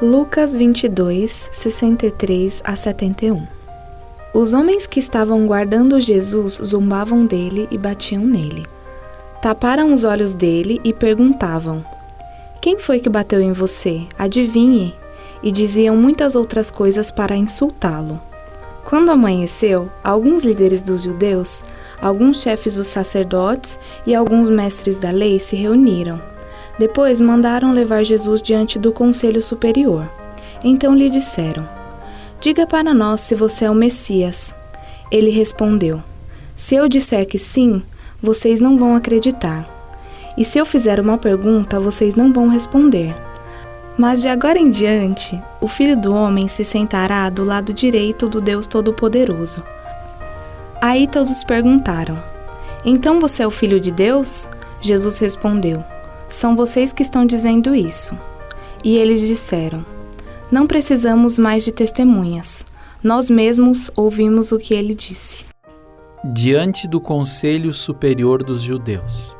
Lucas 22, 63 a 71 Os homens que estavam guardando Jesus zombavam dele e batiam nele. Taparam os olhos dele e perguntavam: Quem foi que bateu em você? Adivinhe. E diziam muitas outras coisas para insultá-lo. Quando amanheceu, alguns líderes dos judeus, alguns chefes dos sacerdotes e alguns mestres da lei se reuniram. Depois mandaram levar Jesus diante do conselho superior. Então lhe disseram: Diga para nós se você é o Messias. Ele respondeu: Se eu disser que sim, vocês não vão acreditar. E se eu fizer uma pergunta, vocês não vão responder. Mas de agora em diante, o Filho do Homem se sentará do lado direito do Deus Todo-Poderoso. Aí todos perguntaram: Então você é o Filho de Deus? Jesus respondeu: São vocês que estão dizendo isso. E eles disseram: Não precisamos mais de testemunhas. Nós mesmos ouvimos o que ele disse. Diante do Conselho Superior dos Judeus.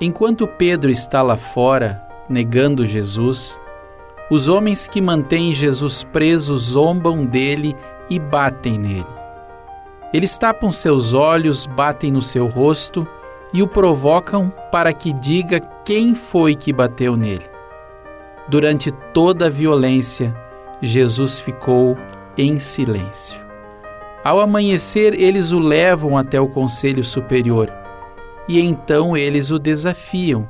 Enquanto Pedro está lá fora, negando Jesus, os homens que mantêm Jesus preso zombam dele e batem nele. Eles tapam seus olhos, batem no seu rosto e o provocam para que diga quem foi que bateu nele. Durante toda a violência, Jesus ficou em silêncio. Ao amanhecer, eles o levam até o conselho superior e então eles o desafiam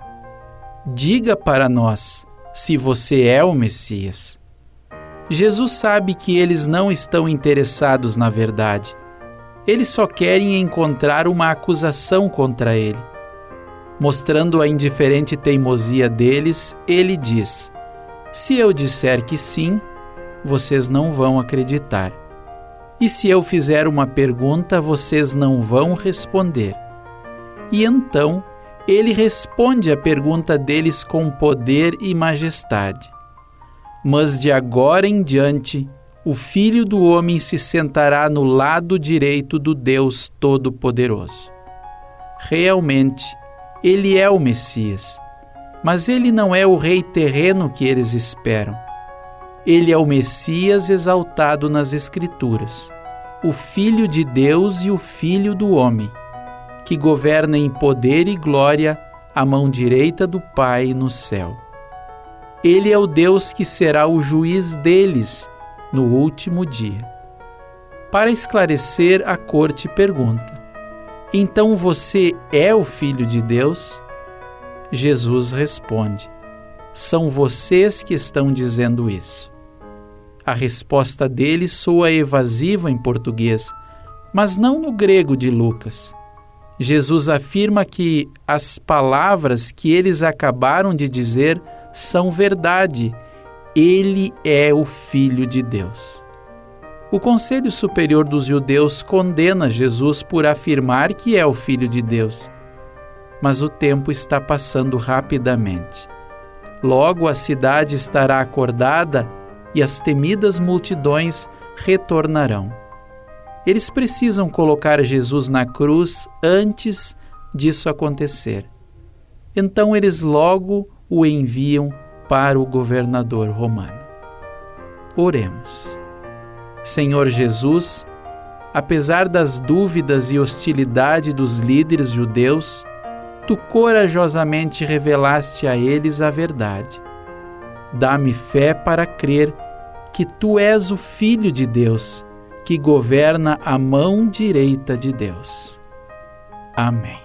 diga para nós se você é o Messias. Jesus sabe que eles não estão interessados na verdade. Eles só querem encontrar uma acusação contra ele. Mostrando a indiferente teimosia deles, ele diz: Se eu disser que sim, vocês não vão acreditar. E se eu fizer uma pergunta, vocês não vão responder. E então ele responde à pergunta deles com poder e majestade. Mas de agora em diante, o Filho do Homem se sentará no lado direito do Deus Todo-Poderoso. Realmente, ele é o Messias, mas ele não é o rei terreno que eles esperam. Ele é o Messias exaltado nas Escrituras, o Filho de Deus e o Filho do Homem que governa em poder e glória à mão direita do Pai no céu. Ele é o Deus que será o juiz deles no último dia. Para esclarecer, a corte pergunta: Então você é o Filho de Deus? Jesus responde: São vocês que estão dizendo isso. A resposta dele soa evasiva em português, mas não no grego de Lucas. Jesus afirma que as palavras que eles acabaram de dizer são verdade. Ele é o Filho de Deus. O Conselho Superior dos Judeus condena Jesus por afirmar que é o Filho de Deus. Mas o tempo está passando rapidamente. Logo a cidade estará acordada e as temidas multidões retornarão. Eles precisam colocar Jesus na cruz antes disso acontecer. Então eles logo o enviam para o governador romano. Oremos. Senhor Jesus, apesar das dúvidas e hostilidade dos líderes judeus, tu corajosamente revelaste a eles a verdade. Dá-me fé para crer que tu és o Filho de Deus que governa a mão direita de Deus. Amém.